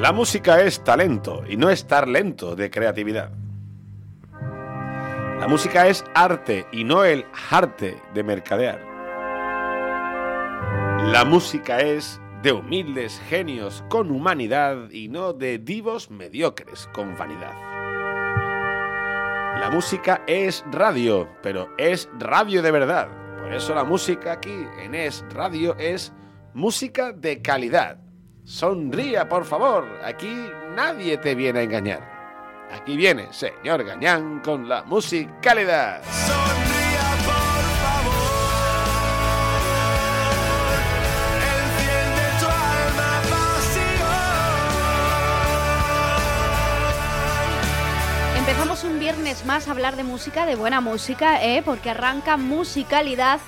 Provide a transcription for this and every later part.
La música es talento y no estar lento de creatividad. La música es arte y no el arte de mercadear. La música es de humildes genios con humanidad y no de divos mediocres con vanidad. La música es radio, pero es radio de verdad. Por eso la música aquí en Es Radio es música de calidad Sonría, por favor. Aquí nadie te viene a engañar. Aquí viene señor Gañán con la musicalidad. Sonría, por favor. Enciende tu alma pasión. Empezamos un viernes más a hablar de música, de buena música, ¿eh? porque arranca musicalidad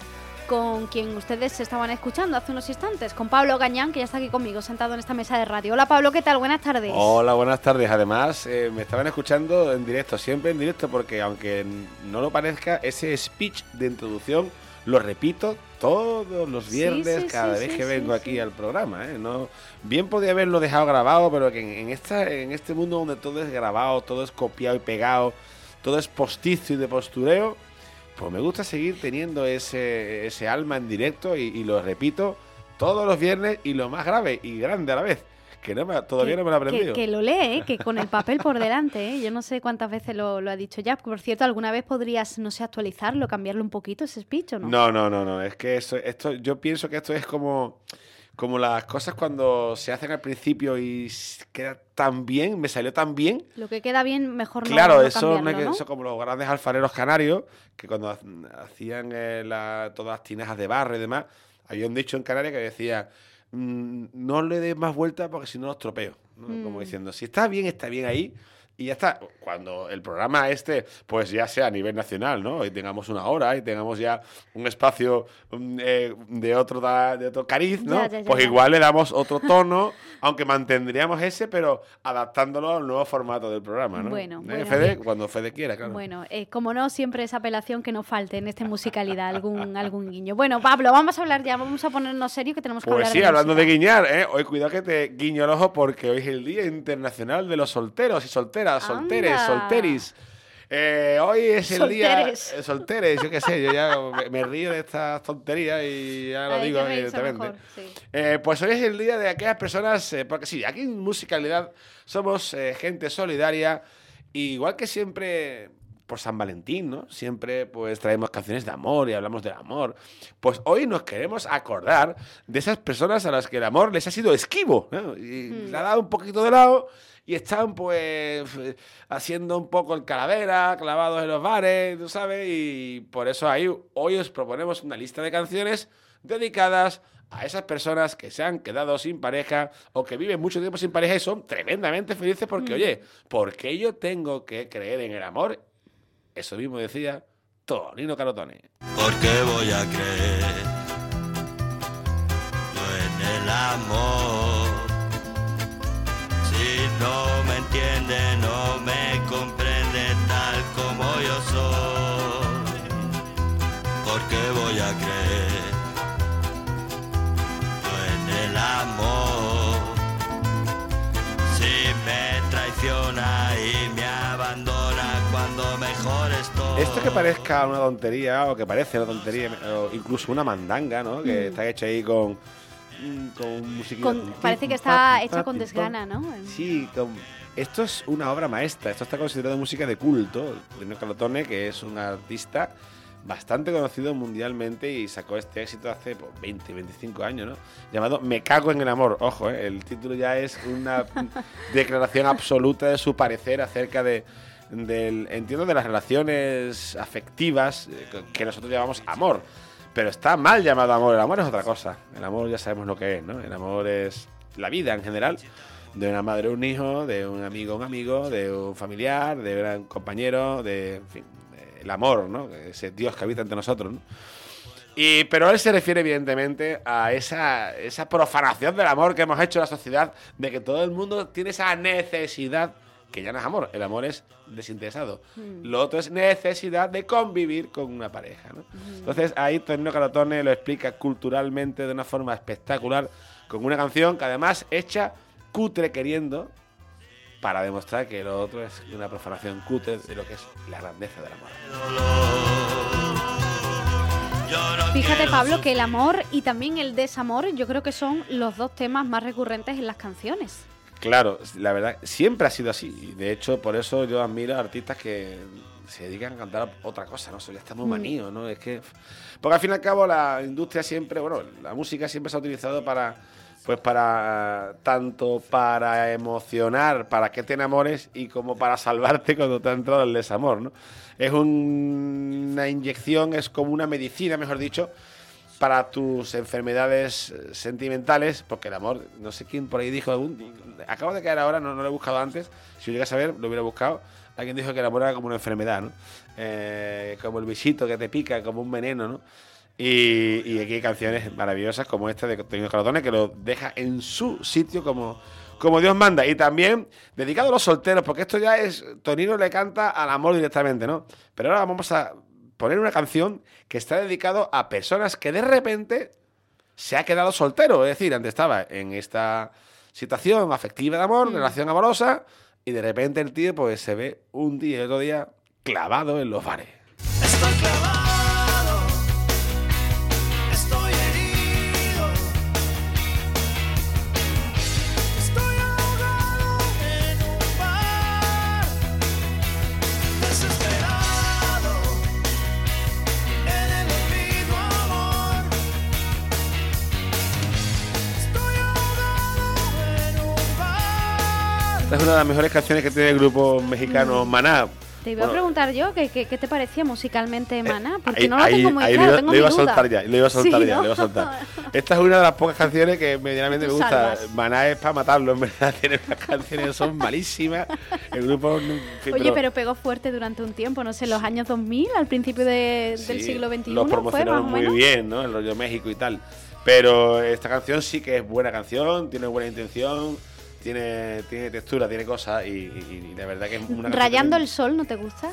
con quien ustedes estaban escuchando hace unos instantes, con Pablo Gañán, que ya está aquí conmigo, sentado en esta mesa de radio. Hola Pablo, ¿qué tal? Buenas tardes. Hola, buenas tardes. Además, eh, me estaban escuchando en directo, siempre en directo, porque aunque no lo parezca, ese speech de introducción lo repito todos los viernes, sí, cada sí, vez que vengo aquí al programa. ¿eh? No, bien podía haberlo dejado grabado, pero que en, en esta, en este mundo donde todo es grabado, todo es copiado y pegado, todo es postizo y de postureo, pues me gusta seguir teniendo ese, ese alma en directo y, y lo repito todos los viernes y lo más grave y grande a la vez, que no me- todavía Que- no me lo he aprendido. que lo lee, ¿eh? que con el papel por delante. ¿eh? Yo no sé cuántas veces lo, lo ha dicho ya. Por cierto, ¿alguna vez podrías, no sé, actualizarlo, cambiarlo un poquito ese speech o no? No, no, no, no. Es que esto, esto, yo pienso que esto es como, como las cosas cuando se hacen al principio y queda tan bien, me salió tan bien. Lo que queda bien, mejor no, Claro, no eso, no eso como los grandes alfareros canarios, que cuando ha- hacían eh, la- todas las tinajas de barro y demás, había un dicho en Canarias que decía, "Mm, no le des más vuelta porque si no los tropeo. ¿no? Como Mm. diciendo, si está bien, está bien ahí. Y ya está. Cuando el programa este, pues ya sea a nivel nacional, ¿no? Y tengamos una hora y tengamos ya un espacio mm, eh, de otro da- de otro cariz, ¿no? Ya, ya, ya, pues igual le damos otro tono, aunque mantendríamos ese, pero adaptándolo al nuevo formato del programa, ¿no? Bueno, ¿Eh, bueno, Fede? Cuando Fede quiera, claro. Bueno, eh, como no, siempre esa apelación que no falte en esta musicalidad, algún, algún guiño. Bueno, Pablo, vamos a hablar ya, vamos a ponernos serio que tenemos que Pues hablar sí, de hablando de música. guiñar, ¿eh? Hoy cuidado que te guiño el ojo porque hoy es el Día Internacional de los Solteros y Solteras, solteres, Anda. solteris. Eh, hoy es el Solteres. día... eh, solteres, yo qué sé, yo ya me, me río de estas tonterías y ya lo digo mejor, sí. Eh, pues hoy es el día de aquellas personas, porque sí, aquí en Musicalidad somos gente solidaria, y igual que siempre por San Valentín, ¿no? Siempre pues traemos canciones de amor y hablamos del amor. Pues hoy nos queremos acordar de esas personas a las que el amor les ha sido esquivo, ¿no? Y le ha dado un poquito de lado y están pues haciendo un poco el calavera, clavados en los bares, tú sabes, y por eso ahí hoy os proponemos una lista de canciones dedicadas a esas personas que se han quedado sin pareja o que viven mucho tiempo sin pareja y son tremendamente felices porque, oye, ¿por qué yo tengo que creer en el amor? Eso mismo decía Tonino Carotone. ¿Por qué voy a creer yo en el amor? Si no me entiende, no me comprende tal como yo soy. ¿Por qué voy a creer Esto que parezca una tontería o que parece una tontería o incluso una mandanga, ¿no? Que está hecha ahí con mm, con musiquita. Con- parece que está hecha con desgana, ¿no? Sí, con- esto es una obra maestra. Esto está considerado música de culto. Tonino Carotone, que es un artista bastante conocido mundialmente y sacó este éxito hace pues, 20, 25 años, ¿no? Llamado Me cago en el amor. Ojo, ¿eh? el título ya es una declaración absoluta de su parecer acerca de, del, entiendo, de las relaciones afectivas eh, que nosotros llamamos amor. Pero está mal llamado amor. El amor es otra cosa. El amor ya sabemos lo que es, ¿no? El amor es la vida en general. De una madre un hijo, de un amigo un amigo, de un familiar, de un compañero, de, en fin, el amor, ¿no? Ese Dios que habita entre nosotros, ¿no? Y, pero él se refiere evidentemente a esa, esa profanación del amor que hemos hecho en la sociedad, de que todo el mundo tiene esa necesidad, que ya no es amor, el amor es desinteresado. Lo otro es necesidad de convivir con una pareja. ¿no? Entonces ahí Tonino Caratone lo explica culturalmente de una forma espectacular, con una canción que además hecha cutre queriendo, para demostrar que lo otro es una profanación cutre de lo que es la grandeza del amor. Fíjate, Pablo, que el amor y también el desamor yo creo que son los dos temas más recurrentes en las canciones. Claro, la verdad, siempre ha sido así. Y de hecho, por eso yo admiro a artistas que se dedican a cantar otra cosa, ¿no? Eso ya está muy Mm. manío, ¿no? Es que. Porque al fin y al cabo, la industria siempre, bueno, la música siempre se ha utilizado para. Pues para. Tanto para emocionar, para que te enamores y como para salvarte cuando te ha entrado el desamor, ¿no? Es un- una inyección, es como una medicina, mejor dicho, para tus enfermedades eh, sentimentales, porque el amor, no sé quién por ahí dijo, algún- acabo de caer ahora, no, no lo he buscado antes, si lo llegas a ver, lo hubiera buscado, alguien dijo que el amor era como una enfermedad, ¿no? Eh, como el bichito que te pica, como un veneno, ¿no? Y, aquí hay canciones maravillosas como esta de Tonino Carotone que lo deja en su sitio como, como Dios manda. Y también dedicado a los solteros, porque esto ya es. Tonino le canta al amor directamente, ¿no? Pero ahora vamos a poner una canción que está dedicado a personas que de repente se ha quedado soltero. Es decir, antes estaba en esta situación afectiva de amor, relación amorosa, y de repente el tío pues se ve un día y otro día clavado en los bares. Estoy clavado, Esta es una de las mejores canciones que tiene el grupo mexicano Maná. Te iba a Bueno, preguntar yo ¿qué, qué, te parecía musicalmente, Maná, porque ahí- no lo tengo muy ahí claro, lo, tengo lo iba a mi duda. soltar ya, lo iba a soltar Sí, ya, ¿no? lo iba a soltar. Esta es una de las pocas canciones que medianamente me gusta. salvas. Maná es para matarlo, en verdad. Tiene unas canciones que son malísimas. El grupo. en fin, Oye, pero pegó fuerte durante un tiempo, no sé, los años 2000, al principio de- del Sí, siglo XXI, Lo fue promocionaron muy bien, ¿no? El rollo México y tal. Pero esta canción sí que es buena canción, tiene buena intención, tiene, tiene textura, tiene cosas y, y- y de verdad que es una Rayando el sol, ¿no te gusta?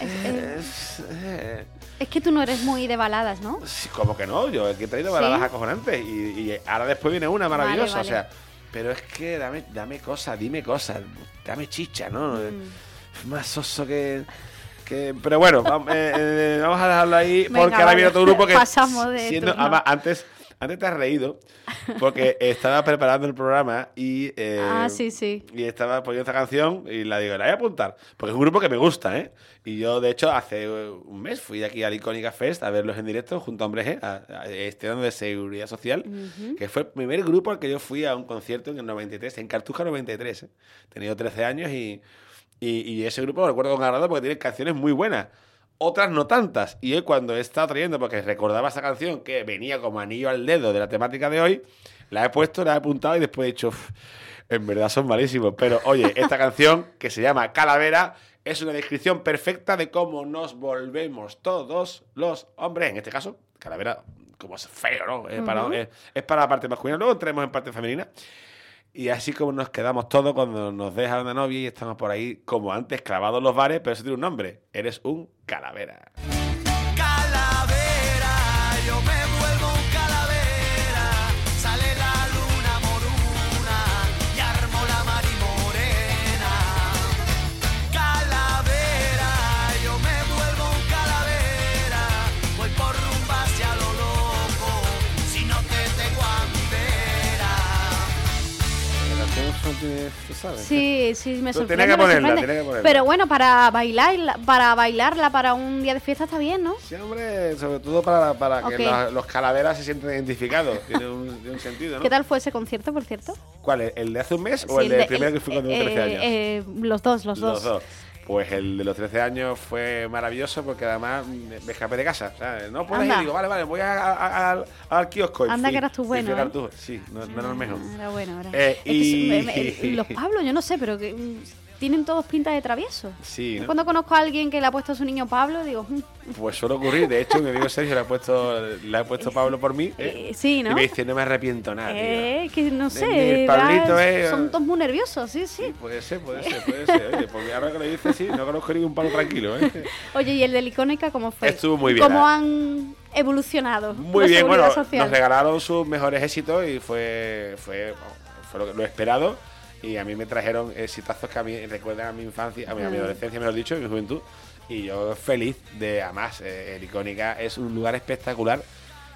Es, eh, que tú no eres muy de baladas, ¿no? sí, como que no, yo he traído ¿Sí? baladas acojonantes y, y ahora después viene una maravillosa, Vale, o sea, pero es que dame, dame cosas, dime cosas, dame chicha, ¿no? Mm. Es más soso que... que- pero bueno, vamos, eh, eh, vamos a dejarlo ahí Venga, porque ahora viene otro grupo que Pasamos de siendo- turno. además, antes antes te has reído porque estaba preparando el programa y eh, Ah, sí, sí. y estaba poniendo esta canción y la digo, la voy a apuntar. Porque es un grupo que me gusta, ¿eh? Y yo, de hecho, hace eh, un mes fui aquí al Icónica Fest a verlos en directo junto a Hombres G, a, a este de Seguridad Social, que fue el primer grupo al que yo fui a un concierto en el 93, en Cartuja 93. ¿eh? Tenido 13 años y, y, y ese grupo lo recuerdo con agrado porque tiene canciones muy buenas. Otras no tantas. Y hoy cuando he estado trayendo, porque recordaba esa canción que venía como anillo al dedo de la temática de hoy, la he puesto, la he apuntado y después he dicho, "Uf, en verdad son malísimos. Pero oye, esta canción que se llama Calavera es una descripción perfecta de cómo nos volvemos todos los hombres. En este caso, Calavera, como es feo, ¿no? Es, para, es- es para la parte masculina. Luego entremos en parte femenina. Y así como nos quedamos todos cuando nos deja una novia y estamos por ahí, como antes, clavados los bares, pero eso tiene un nombre. Eres un. Calavera, Sí, sí, me sorprende. que ponerla, que ponerla. Pero bueno, para bailarla, para bailarla para un día de fiesta está bien, ¿no? Sí, hombre, sobre todo para, para Ok. que la- los calaveras se sienten identificados. Tiene un, tiene un sentido, ¿no? ¿Qué tal fue ese concierto, por cierto? ¿Cuál? ¿El de hace un mes o Sí, el del de- primero que fui cuando eh, tenía 13 años? eh, los dos, los dos. Los dos. Pues el de los 13 años fue maravilloso porque además me, me escapé de casa. Sea, no ir, Anda. digo, vale, vale, voy a- a- a- al- kiosco. y Anda fui- que eras tú bueno, ¿eh? Cartujo. Sí, no, no era el mejor. Ah, Era bueno, era. Eh, que y- me- los Pablos, yo no sé, pero que mm, tienen todos pinta de travieso. Sí, Yo ¿no? Cuando conozco a alguien que le ha puesto a su niño Pablo, digo, "Mm, Pues suele ocurrir. De hecho, mi amigo Sergio le ha puesto, le ha puesto Pablo por mí. ¿eh? eh, sí, ¿no? Y me dice, no me arrepiento nada, tío. Eh, que no sé, el Pablito va- es- son todos muy nerviosos, sí, sí. Sí, puede ser, puede ser, puede ser. Oye, porque ahora que lo dices, sí, no conozco ningún palo tranquilo, ¿eh? Oye, ¿y el de icónica cómo fue? Estuvo muy bien, ¿Cómo han evolucionado? Muy bien, bueno, social? nos regalaron sus mejores éxitos y fue, fue, fue lo, lo esperado. Y a mí me trajeron exitazos que a mí recuerdan a mi infancia, a mi, a mi Mm. adolescencia, mejor dicho, a mi juventud. Y yo feliz de, además, eh, el Icónica es un lugar espectacular.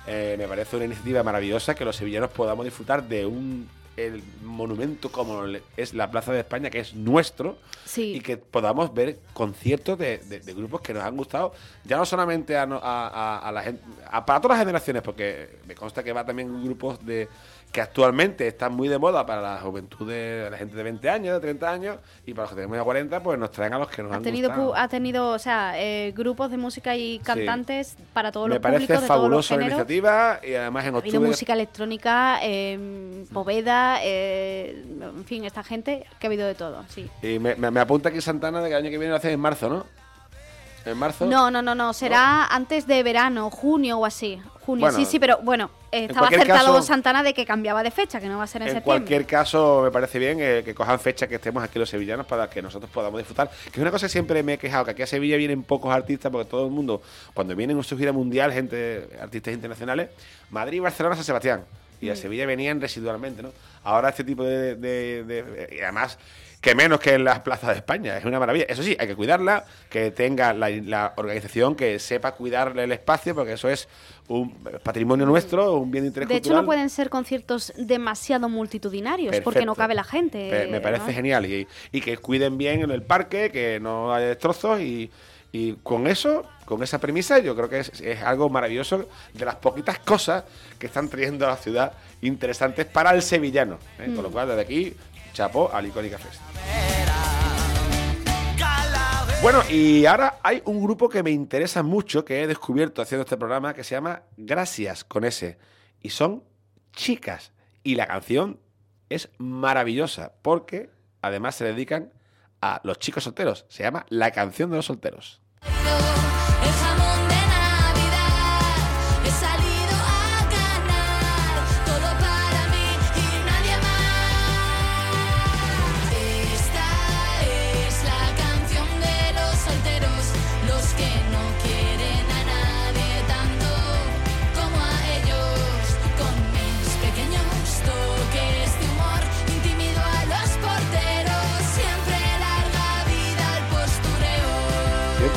Eh, me parece una iniciativa maravillosa que los sevillanos podamos disfrutar de un el monumento como es la Plaza de España, que es nuestro, Sí. y que podamos ver conciertos de, de- de grupos que nos han gustado, ya no solamente a, no- a- a- la gente, a- para todas las generaciones, porque me consta que va también grupos de que actualmente están muy de moda para la juventud de la gente de 20 años, de 30 años, y para los que tenemos ya 40, pues nos traen a los que nos Ha han tenido, gustado. ha tenido, o sea, eh, grupos de música y cantantes para todos Me los parece públicos de todos los fabulosa la iniciativa y además en Ha octubre música electrónica, eh, Poveda, eh, en fin, esta gente que ha habido de todo, sí. y me, me- me apunta aquí Santana de que el año que viene lo hacen en marzo, ¿no? En marzo. No, no, no, no, será antes de verano, junio o así. Junio, Bueno, sí, sí, pero bueno, eh, estaba acertado caso- Santana de que cambiaba de fecha, que no va a ser en, En septiembre. cualquier caso, me parece bien eh, que cojan fecha que estemos aquí los sevillanos para que nosotros podamos disfrutar. Que es una cosa que siempre me he quejado, que aquí a Sevilla vienen pocos artistas, porque todo el mundo, cuando vienen en su gira mundial, gente, artistas internacionales, Madrid, Barcelona, San Sebastián. Y Mm. a Sevilla venían residualmente, ¿no? Ahora este tipo de... de- de- y además, que menos que en las plazas de España, es una maravilla. Eso sí, hay que cuidarla, que tenga la, la organización que sepa cuidarle el espacio, porque eso es un patrimonio nuestro, un bien de interés de hecho, cultural. no pueden ser conciertos demasiado multitudinarios, porque no cabe la gente. Me parece ¿no? genial. Y, y que cuiden bien en el parque, que no haya destrozos. Y, y con eso, con esa premisa, yo creo que es, es algo maravilloso de las poquitas cosas que están trayendo a la ciudad interesantes para el sevillano. ¿eh? Con Mm. lo cual, desde aquí, chapó al Icónica Fest. Bueno, y ahora hay un grupo que me interesa mucho, que he descubierto haciendo este programa, que se llama Gracias con S. Y son chicas. Y la canción es maravillosa, porque además se dedican a los chicos solteros. Se llama La canción de los solteros.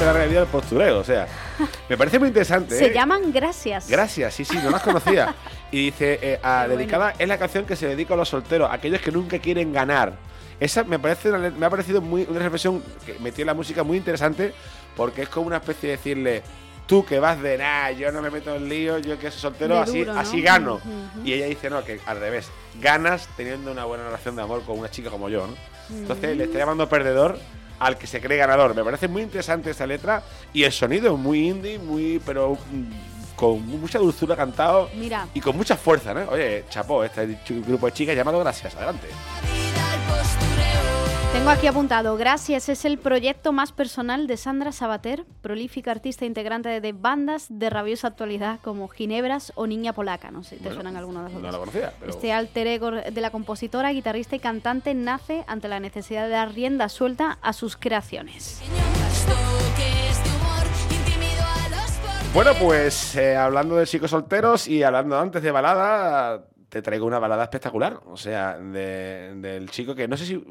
Siempre la realidad del postureo, o sea, me parece muy interesante. Se ¿eh? llaman Gracias. Gracias, sí, sí, no las conocía. Y dice, eh, a- Qué bueno. dedicada, es la canción que se dedica a los solteros, aquellos que nunca quieren ganar. Esa me parece una me ha parecido muy, una reflexión que metió en la música muy interesante, porque es como una especie de decirle, tú que vas de nada, yo no me meto en lío, yo que soy soltero, De así, duro, ¿no? así gano. Ujú. Y ella dice, no, que al revés, ganas teniendo una buena relación de amor con una chica como yo, ¿no? Entonces le está llamando perdedor al que se cree ganador. Me parece muy interesante esa letra y el sonido muy indie, muy pero mm, con mucha dulzura cantado Mira, y con mucha fuerza, ¿no? Oye, chapó, este grupo de chicas llamado Gracias. Adelante. Tengo aquí apuntado, Gracias es el proyecto más personal de Sandra Sabater, prolífica artista integrante de bandas de rabiosa actualidad como Ginebras o Niña Polaca. No sé si te Bueno, suenan alguno de los No lo conocía, pero Este alter ego de la compositora, guitarrista y cantante nace ante la necesidad de dar rienda suelta a sus creaciones. Bueno, pues eh, hablando de chicos solteros y hablando antes de balada, te traigo una balada espectacular. O sea, de- del chico que no sé si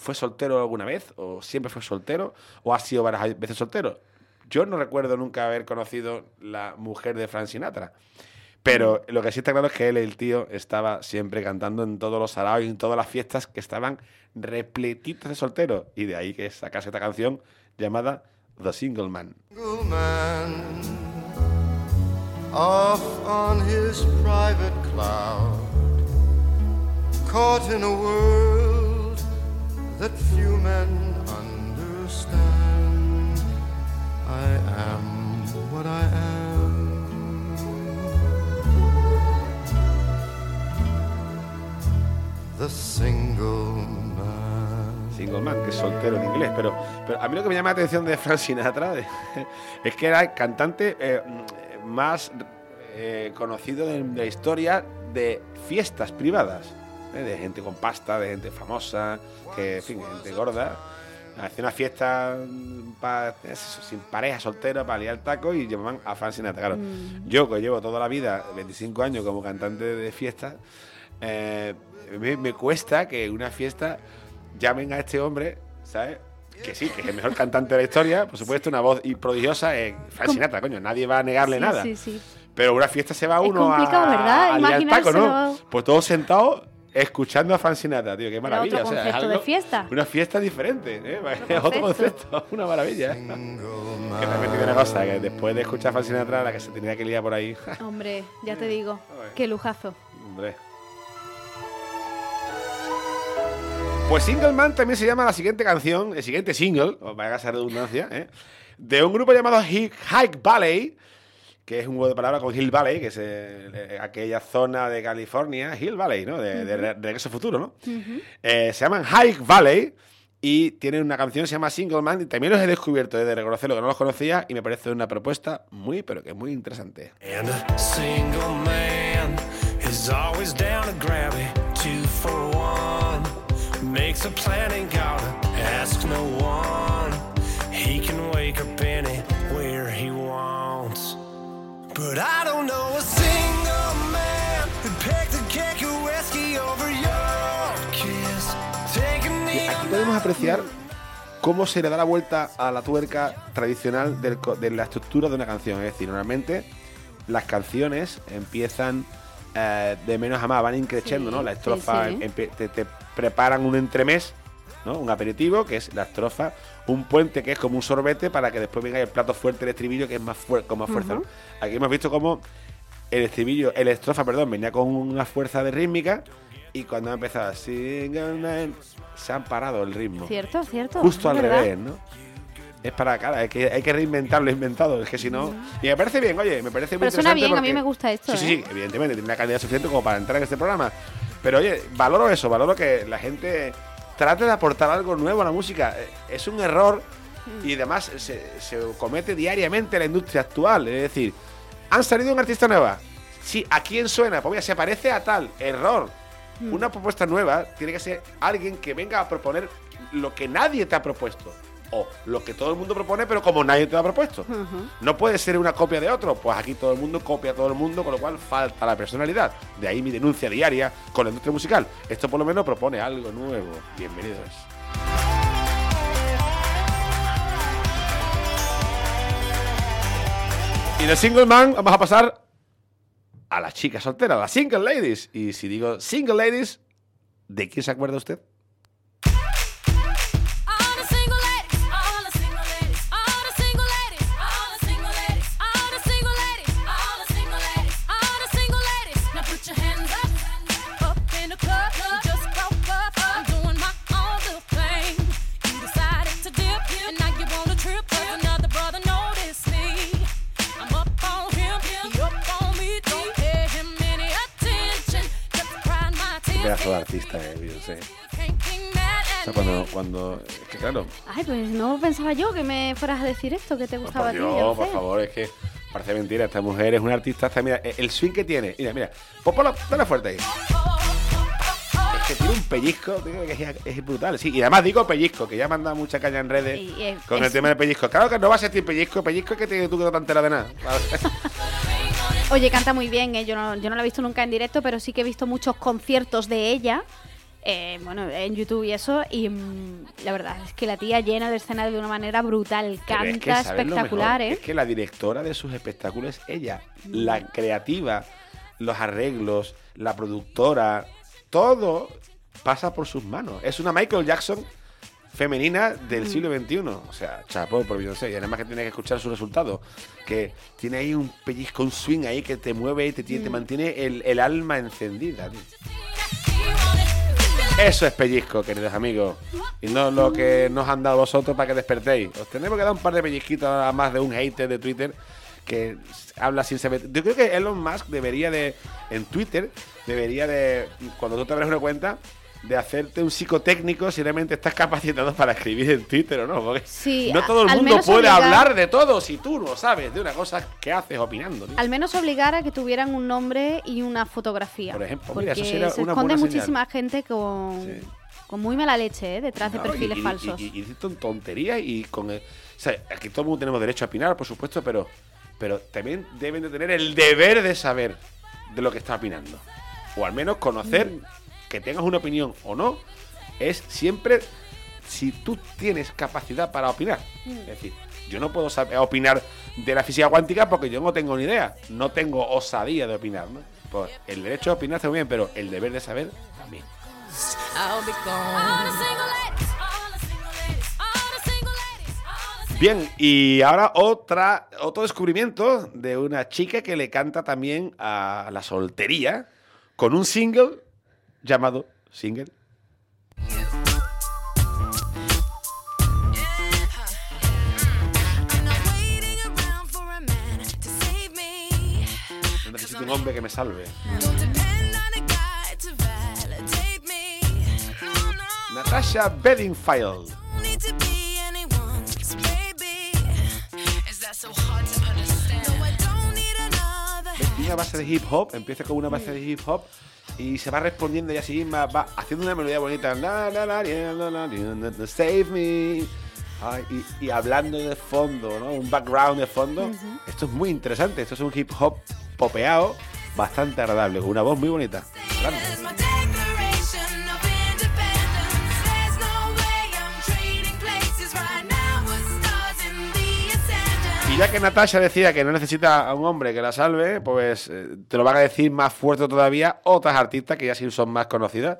fue soltero alguna vez, o siempre fue soltero, o ha sido varias veces soltero. Yo no recuerdo nunca haber conocido la mujer de Frank Sinatra. Pero lo que sí está claro es que él, el tío, estaba siempre cantando en todos los saraos y en todas las fiestas que estaban repletitas de solteros. Y de ahí que sacase esta canción llamada The Single Man. single man off on his private cloud, caught in a world that few men understand. am what I am. The single man. Single man, que es soltero en inglés. Pero, pero a mí lo que me llama la atención de Frank Sinatra es que era el cantante eh, más eh, conocido de la historia de fiestas privadas. ¿Eh? De gente con pasta, de gente famosa, que, en fin, gente gorda. Hacía una fiesta mm, pa- sin pareja, soltera, para liar el taco y llamaban a Frank Sinatra. Claro, yo que llevo toda la vida, 25 años como cantante de fiestas, eh, me, me cuesta que una fiesta llamen a este hombre, ¿sabes? Que sí, que es el mejor cantante de la historia, por supuesto, una voz y prodigiosa, es Frank Com- Sinatra, coño, nadie va a negarle Sí, nada. sí, sí. Pero una fiesta se va Es uno a, complicado, ¿verdad? a liar el taco, ¿no? Pues todos sentados escuchando a Frank Sinatra, tío, qué maravilla. otro o sea, es de fiesta. Una fiesta diferente, ¿eh? Otro concepto. una maravilla. ¿eh? Que también tiene una cosa, que después de escuchar a la que se tenía que liar por ahí, Hombre, ya te digo. Qué lujazo. Hombre. Pues Single Man también se llama la siguiente canción, el siguiente single, o vaya a ser redundancia, ¿eh? de un grupo llamado Hi- Hike Valley, que es un juego de palabras con Hill Valley, que es eh, eh, aquella zona de California, Hill Valley, ¿no? De, de re- Regreso Futuro, ¿no? Eh, se llaman Hike Valley y tienen una canción que se llama Single Man y también los he descubierto, he de reconocerlo que no los conocía y me parece una propuesta muy, pero que muy interesante. And a single man is always down to grab it, two for one. Makes a plan and gotta ask no one. But I don't know a single man who'd pick the cake of whiskey over your kiss. Take a knee Aquí podemos apreciar cómo se le da la vuelta a la tuerca tradicional del de la estructura de una canción. Es decir, normalmente las canciones empiezan eh, de menos a más, van increciendo, Sí, ¿no? La estrofa sí. empe- te, te preparan un entremés, ¿no? Un aperitivo, que es la estrofa, un puente que es como un sorbete para que después venga el plato fuerte, el estribillo, que es más fuerte, con más fuerza. ¿no? Aquí hemos visto cómo el estribillo, el estrofa, perdón, venía con una fuerza de rítmica y cuando ha empezado Man, se han parado el ritmo. Cierto, cierto. Justo es al verdad. revés, ¿no? Es para cara, hay que, hay que reinventar lo inventado, es que si no... Y me parece bien, oye, me parece muy Pero suena interesante bien, a mí me gusta esto, Sí, sí, ¿eh? sí, evidentemente, tiene una calidad suficiente como para entrar en este programa. Pero oye, valoro eso, valoro que la gente trate de aportar algo nuevo a la música. Eh, Es un error Mm. y además se, se comete diariamente en la industria actual. Es decir, han salido un artista nueva. Sí, ¿a quién suena? Pues mira, se parece a tal. Error. Mm. Una propuesta nueva tiene que ser alguien que venga a proponer lo que nadie te ha propuesto. O lo que todo el mundo propone, pero como nadie te lo ha propuesto. No puede ser una copia de otro. Pues aquí todo el mundo copia a todo el mundo, con lo cual falta la personalidad. De ahí mi denuncia diaria con la industria musical. Esto por lo menos propone algo nuevo. Bienvenidos. Y de Single Man vamos a pasar a las chicas solteras, a las Single Ladies. Y si digo Single Ladies, ¿de quién se acuerda usted? Pedazo de artista, eh, Beyoncé. O sea, cuando, cuando. Es que claro. Ay, pues no pensaba yo que me fueras a decir esto, que te gustaba Por a ti. Beyoncé. por favor, es que parece mentira. Esta mujer es una artista. Hasta, mira, el swing que tiene. Mira, mira. Pues ponlo, dale fuerte ahí. Es que tiene un pellizco, tío, que es, es brutal. Sí, y además digo pellizco, que ya me han dado mucha caña en redes con el tema del pellizco. Claro que no va a ser pellizco, pellizco es que te- tú que no te enteras de nada. Oye, canta muy bien, ¿eh? yo, no, yo no la he visto nunca en directo, pero sí que he visto muchos conciertos de ella, eh, bueno, en YouTube y eso, y mm, la verdad es que la tía llena el escenario de una manera brutal, canta es que, ¿sabes lo espectacular? ¿eh? Es que la directora de sus espectáculos es ella. La creativa, los arreglos, la productora, todo pasa por sus manos. Es una Michael Jackson femenina del siglo XXI. O sea, chapó por Beyoncé. Y además que tiene que escuchar su resultado. Que tiene ahí un pellizco, un swing ahí que te mueve y te, tiene- te mantiene el, el alma encendida. tío. Eso es pellizco, queridos amigos. Y no lo que nos han dado vosotros para que despertéis. Os tenemos que dar un par de pellizquitos a más de un hater de Twitter que habla sin saber. Yo creo que Elon Musk debería de, en Twitter, debería de, cuando tú te abres una cuenta, de hacerte un psicotécnico si realmente estás capacitado para escribir en Twitter o no. Porque Sí, no todo el mundo puede obligar- hablar de todo si tú no sabes de una cosa que haces opinando. tío. Al menos obligar a que tuvieran un nombre y una fotografía. Por ejemplo, porque mira, eso sería se una esconde buena señal. muchísima gente con, Sí. con muy mala leche, ¿eh? detrás de perfiles y- falsos. Y dicen tonterías y con. el- o sea, aquí todo el mundo tenemos derecho a opinar, por supuesto, pero, pero también deben de tener el deber de saber de lo que está opinando. O al menos conocer Mm. Que tengas una opinión o no, es siempre si tú tienes capacidad para opinar. Mm. Es decir, yo no puedo saber opinar de la física cuántica porque yo no tengo ni idea. No tengo osadía de opinar, ¿no? Pues el derecho a opinar está muy bien, pero el deber de saber también. Bien, y ahora otra, otro descubrimiento de una chica que le canta también a la soltería con un single llamado Single. Necesito un hombre que me salve. Natasha Bedingfield. Una base de hip hop, empieza con una base de hip hop y se va respondiendo y así misma va haciendo una melodía bonita. La, la, la, Save me. Ay, y, y hablando de fondo, ¿no? Un background de fondo. Esto es muy interesante. Esto es un hip hop popeado bastante agradable, con una voz muy bonita. Grande. Ya que Natasha decía que no necesita a un hombre que la salve, pues eh, te lo van a decir más fuerte todavía otras artistas que ya sí son más conocidas,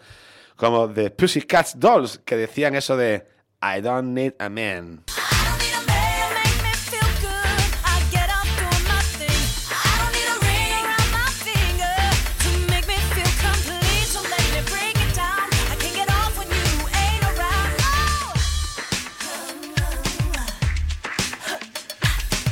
como The Pussycat Dolls, que decían eso de I don't need a man.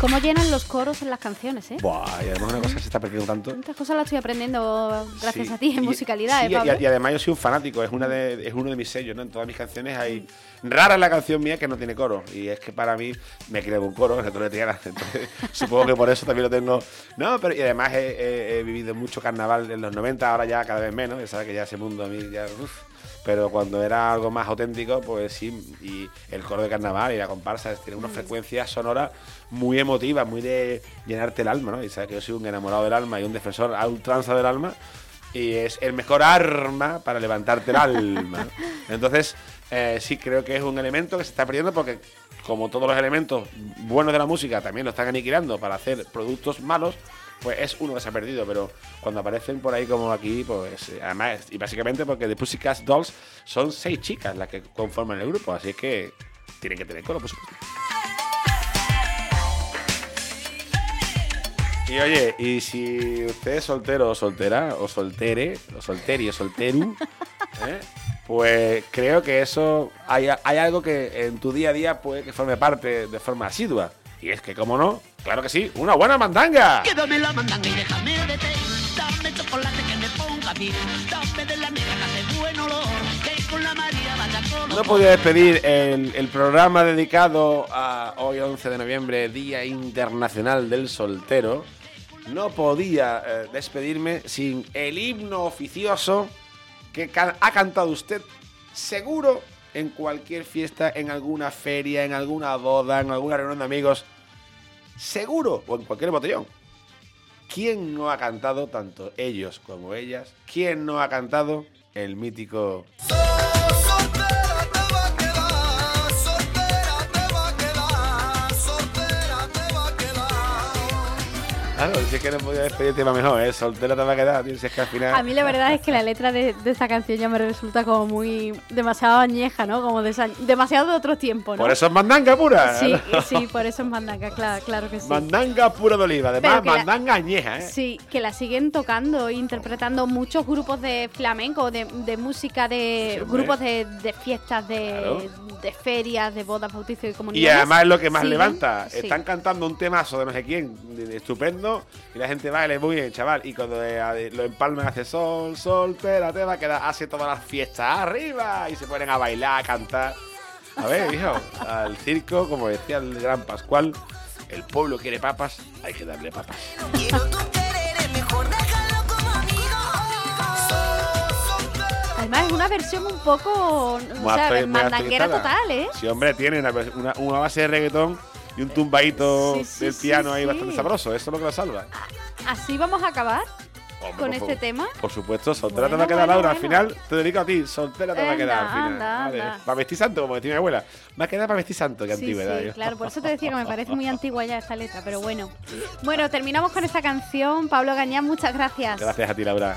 ¿Cómo llenan los coros en las canciones, eh? Buah, y además una cosa que se está perdiendo tanto. Estas cosas las estoy aprendiendo gracias Sí, a ti en y- musicalidad, sí, ¿eh, Pablo? y, además yo soy un fanático, es, una de, es uno de mis sellos, ¿no? En todas mis canciones hay... Rara es la canción mía que no tiene coro, y es que para mí me creo un coro, de Triana, entonces supongo que por eso también lo tengo... No, pero y además he, he- he vivido mucho carnaval en los 90, ahora ya cada vez menos, ya sabes que ya ese mundo a mí ya... uf. pero cuando era algo más auténtico, pues sí, y el coro de carnaval y la comparsa tiene una frecuencia sonora muy emotiva, muy de llenarte el alma, ¿no? Y sabes que yo soy un enamorado del alma y un defensor a ultranza del alma, y es el mejor arma para levantarte el alma. Entonces, eh, sí creo que es un elemento que se está perdiendo porque, como todos los elementos buenos de la música también lo están aniquilando para hacer productos malos, pues es uno que se ha perdido. Pero cuando aparecen por ahí como aquí, pues eh, además, y básicamente porque The Pussycat Dolls son seis chicas las que conforman el grupo, así que tienen que tener coro, por. Y oye, y si usted es soltero o soltera, o soltere, o solteri o solteru, ¿eh? pues creo que eso hay, hay algo que en tu día a día puede que forme parte de forma asidua. Y es que, como no, claro que sí, una buena mandanga. Quédame la mandanga y déjame de té. Dame chocolate que me ponga bien. Dame de la negra que hace buen olor. No podía despedir el, programa dedicado a hoy 11 de noviembre, Día Internacional del Soltero. No podía eh, despedirme sin el himno oficioso que ha cantado usted seguro en cualquier fiesta, en alguna feria, en alguna boda, en alguna reunión de amigos. Seguro, o en cualquier botellón. ¿Quién no ha cantado, tanto ellos como ellas? ¿Quién no ha cantado el mítico Claro, si es que no podía despedirte más mejor, ¿eh? Soltera te va a quedar, tío, si es que al final... A mí la verdad es que la letra de, de esta canción ya me resulta como muy demasiado añeja, ¿no? Como de esa- demasiado de otro tiempo, ¿no? Por eso es mandanga pura. Sí, sí, por eso es mandanga, claro, claro que sí. Mandanga pura de oliva, además la- mandanga añeja, ¿eh? Sí, que la siguen tocando e interpretando muchos grupos de flamenco, de, de música, de Sí, grupos de, de fiestas, de, Claro. de ferias, de bodas, bautizos y Y comunidades. además es lo que más levanta. sí. Están cantando un temazo de no sé quién, de- y la gente baila muy bien, chaval. Y cuando eh, lo empalman hace sol, sol, te va a quedar, hace todas las fiestas arriba y se ponen a bailar, a cantar. A ver, hijo, al circo, como decía el gran Pascual, el pueblo quiere papas, hay que darle papas. Quiero tu querer, es mejor dejarlo como amigo. Además es una versión un poco, o sea, mandanguera total, ¿eh? Sí, hombre, tiene una, una- una base de reggaetón y un tumbadito Sí, sí, del piano ahí bastante sabroso. Eso es lo que lo salva. Así vamos a acabar Hombre, con este tema. Por supuesto, soltera te va a quedar bueno, Laura. Al final te dedico a ti, soltera te va a quedar al final. anda, Vale. anda. Para vestir santo, como decía mi abuela. Va a quedar para vestir santo, qué Sí, antigüedad. sí, yo. claro, por eso te decía que me parece muy antigua ya esta letra, pero bueno. Bueno, terminamos con esta canción. Pablo Gañán, muchas gracias. Gracias a ti, Laura.